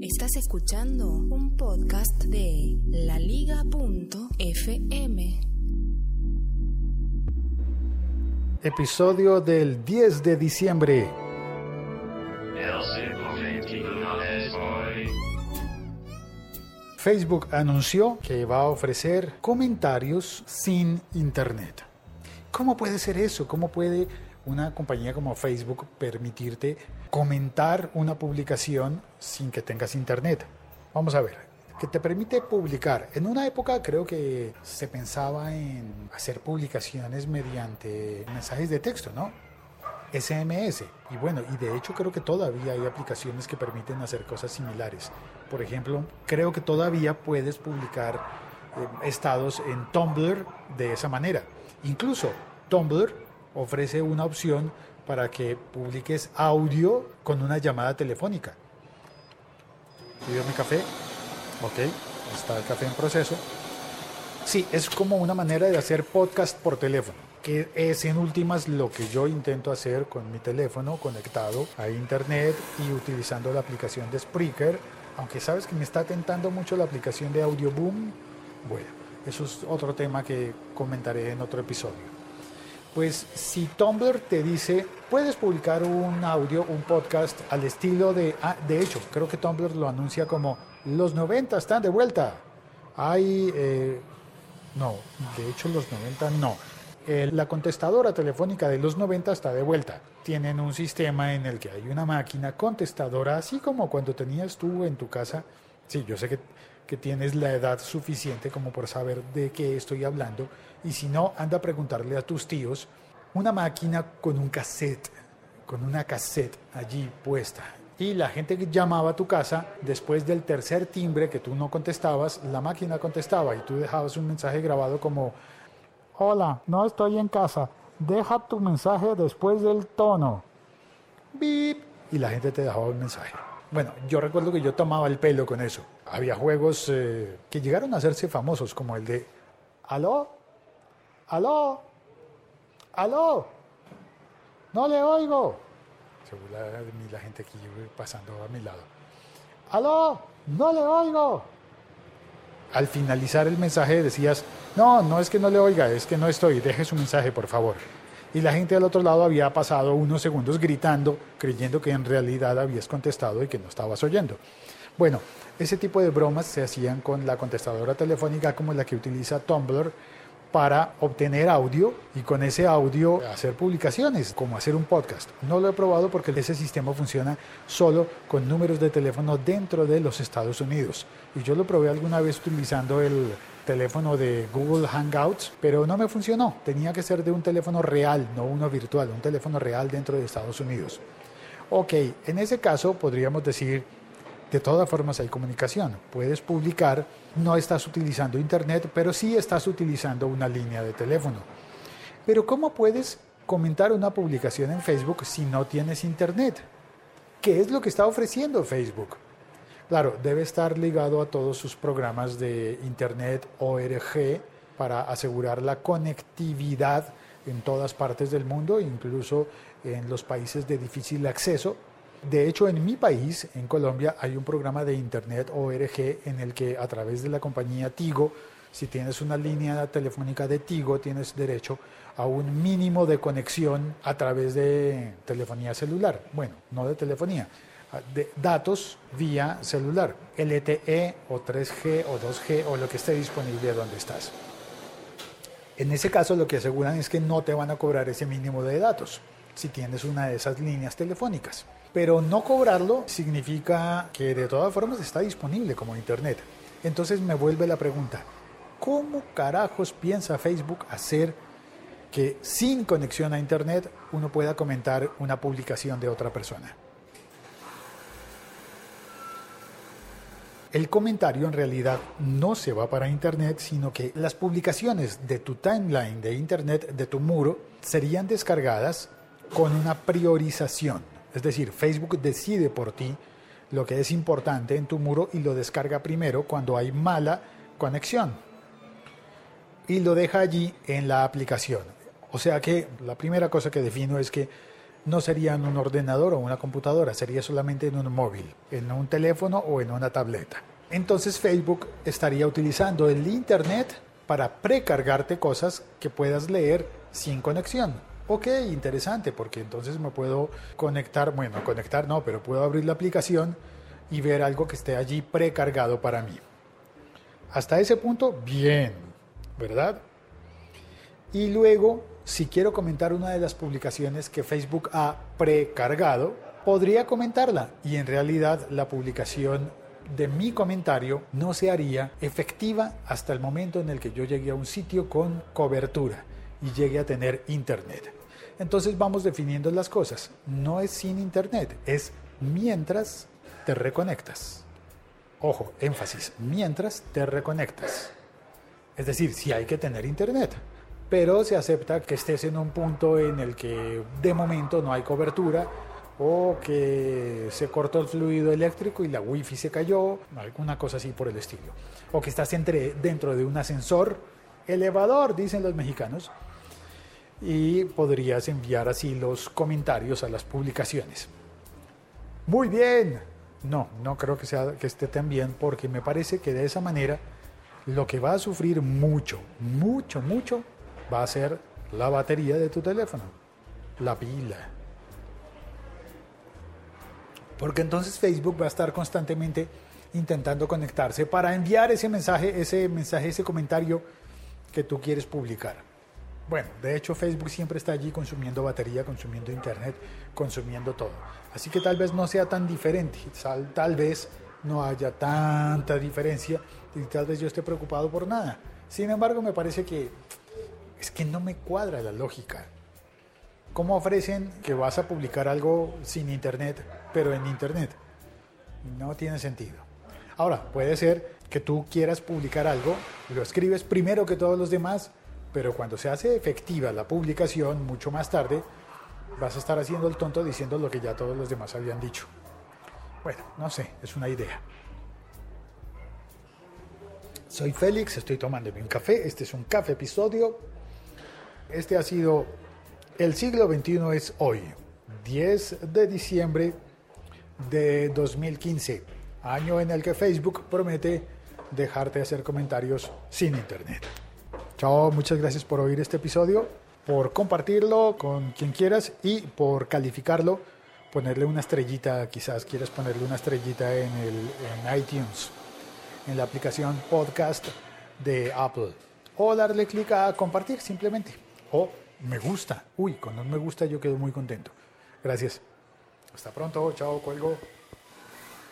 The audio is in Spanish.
Estás escuchando un podcast de laliga.fm. Episodio del 10 de diciembre. Facebook anunció que va a ofrecer comentarios sin internet. ¿Cómo puede ser eso? ¿Cómo puede una compañía como Facebook permitirte comentar una publicación sin que tengas internet? Vamos a ver, que te permite publicar. En una época creo que se pensaba en hacer publicaciones mediante mensajes de texto, ¿no? SMS. Y bueno, y de hecho creo que todavía hay aplicaciones que permiten hacer cosas similares. Por ejemplo, creo que todavía puedes publicar eh, estados en Tumblr de esa manera. Incluso Tumblr ofrece una opción para que publiques audio con una llamada telefónica. ¿Pido mi café? Ok, está el café en proceso. Sí, es como una manera de hacer podcast por teléfono, que es en últimas lo que yo intento hacer con mi teléfono conectado a internet y utilizando la aplicación de Spreaker, aunque sabes que me está tentando mucho la aplicación de Audioboom. Bueno, eso es otro tema que comentaré en otro episodio. Pues si Tumblr te dice, puedes publicar un audio, un podcast al estilo de, ah, de hecho, creo que Tumblr lo anuncia como los 90 están de vuelta. Hay, eh, no, de hecho los 90 no. la contestadora telefónica de los 90 está de vuelta. Tienen un sistema en el que hay una máquina contestadora, así como cuando tenías tú en tu casa. Sí, yo sé que, que tienes la edad suficiente como por saber de qué estoy hablando. Y si no, anda a preguntarle a tus tíos. Una máquina con un cassette, con una cassette allí puesta y la gente que llamaba a tu casa, después del tercer timbre que tú no contestabas, la máquina contestaba y tú dejabas un mensaje grabado como, hola, no estoy en casa, deja tu mensaje después del tono. Bip. Y la gente te dejaba un mensaje. Bueno, yo recuerdo que yo tomaba el pelo con eso. Había juegos eh, que llegaron a hacerse famosos, como el de, aló, aló, aló, no le oigo según la, la gente aquí pasando a mi lado. ¡Aló! ¡No le oigo! Al finalizar el mensaje decías, no, no es que no le oiga, es que no estoy, deje su mensaje, por favor. Y la gente al otro lado había pasado unos segundos gritando, creyendo que en realidad habías contestado y que no estabas oyendo. Bueno, ese tipo de bromas se hacían con la contestadora telefónica como la que utiliza Tumblr para obtener audio y con ese audio hacer publicaciones, como hacer un podcast. No lo he probado porque ese sistema funciona solo con números de teléfono dentro de los Estados Unidos. Y yo lo probé alguna vez utilizando el teléfono de Google Hangouts, pero no me funcionó. Tenía que ser de un teléfono real, no uno virtual, un teléfono real dentro de Estados Unidos. Ok, en ese caso podríamos decir de todas formas hay comunicación. Puedes publicar, no estás utilizando Internet, pero sí estás utilizando una línea de teléfono. Pero ¿cómo puedes comentar una publicación en Facebook si no tienes Internet? ¿Qué es lo que está ofreciendo Facebook? Claro, debe estar ligado a todos sus programas de Internet ORG para asegurar la conectividad en todas partes del mundo, incluso en los países de difícil acceso, de hecho, en mi país, en Colombia, hay un programa de Internet ORG en el que a través de la compañía Tigo, si tienes una línea telefónica de Tigo, tienes derecho a un mínimo de conexión a través de telefonía celular. Bueno, no de telefonía, de datos vía celular, LTE o 3G o 2G o lo que esté disponible donde estás. En ese caso lo que aseguran es que no te van a cobrar ese mínimo de datos si tienes una de esas líneas telefónicas. Pero no cobrarlo significa que de todas formas está disponible como Internet. Entonces me vuelve la pregunta, ¿cómo carajos piensa Facebook hacer que sin conexión a Internet uno pueda comentar una publicación de otra persona? El comentario en realidad no se va para Internet, sino que las publicaciones de tu timeline de Internet, de tu muro, serían descargadas con una priorización. Es decir, Facebook decide por ti lo que es importante en tu muro y lo descarga primero cuando hay mala conexión. Y lo deja allí en la aplicación. O sea que la primera cosa que defino es que no sería en un ordenador o una computadora, sería solamente en un móvil, en un teléfono o en una tableta. Entonces Facebook estaría utilizando el Internet para precargarte cosas que puedas leer sin conexión. Ok, interesante, porque entonces me puedo conectar, bueno, conectar no, pero puedo abrir la aplicación y ver algo que esté allí precargado para mí. Hasta ese punto, bien, ¿verdad? Y luego, si quiero comentar una de las publicaciones que Facebook ha precargado, podría comentarla y en realidad la publicación de mi comentario no se haría efectiva hasta el momento en el que yo llegue a un sitio con cobertura y llegue a tener internet. Entonces vamos definiendo las cosas. No es sin internet, es mientras te reconectas. Ojo, énfasis, mientras te reconectas. Es decir, si hay que tener internet, pero se acepta que estés en un punto en el que de momento no hay cobertura o que se cortó el fluido eléctrico y la wifi se cayó, alguna cosa así por el estilo. O que estás entre, dentro de un ascensor elevador, dicen los mexicanos, y podrías enviar así los comentarios a las publicaciones. Muy bien, no, no creo que, sea, que esté tan bien porque me parece que de esa manera lo que va a sufrir mucho, mucho, mucho va a ser la batería de tu teléfono, la pila. Porque entonces Facebook va a estar constantemente intentando conectarse para enviar ese mensaje, ese mensaje, ese comentario que tú quieres publicar. Bueno, de hecho Facebook siempre está allí consumiendo batería, consumiendo internet, consumiendo todo. Así que tal vez no sea tan diferente, tal, tal vez no haya tanta diferencia y tal vez yo esté preocupado por nada. Sin embargo, me parece que es que no me cuadra la lógica. ¿Cómo ofrecen que vas a publicar algo sin internet, pero en internet? No tiene sentido. Ahora, puede ser que tú quieras publicar algo, lo escribes primero que todos los demás, pero cuando se hace efectiva la publicación, mucho más tarde, vas a estar haciendo el tonto diciendo lo que ya todos los demás habían dicho. Bueno, no sé, es una idea. Soy Félix, estoy tomándome un café. Este es un café episodio. Este ha sido El siglo XXI es hoy, 10 de diciembre de 2015, año en el que Facebook promete dejarte hacer comentarios sin internet. Chao, muchas gracias por oír este episodio, por compartirlo con quien quieras y por calificarlo, ponerle una estrellita, quizás quieras ponerle una estrellita en, el, iTunes, en la aplicación podcast de Apple, o darle clic a compartir simplemente, o me gusta. Uy, un me gusta yo quedo muy contento. Gracias. Hasta pronto, chao, cuelgo.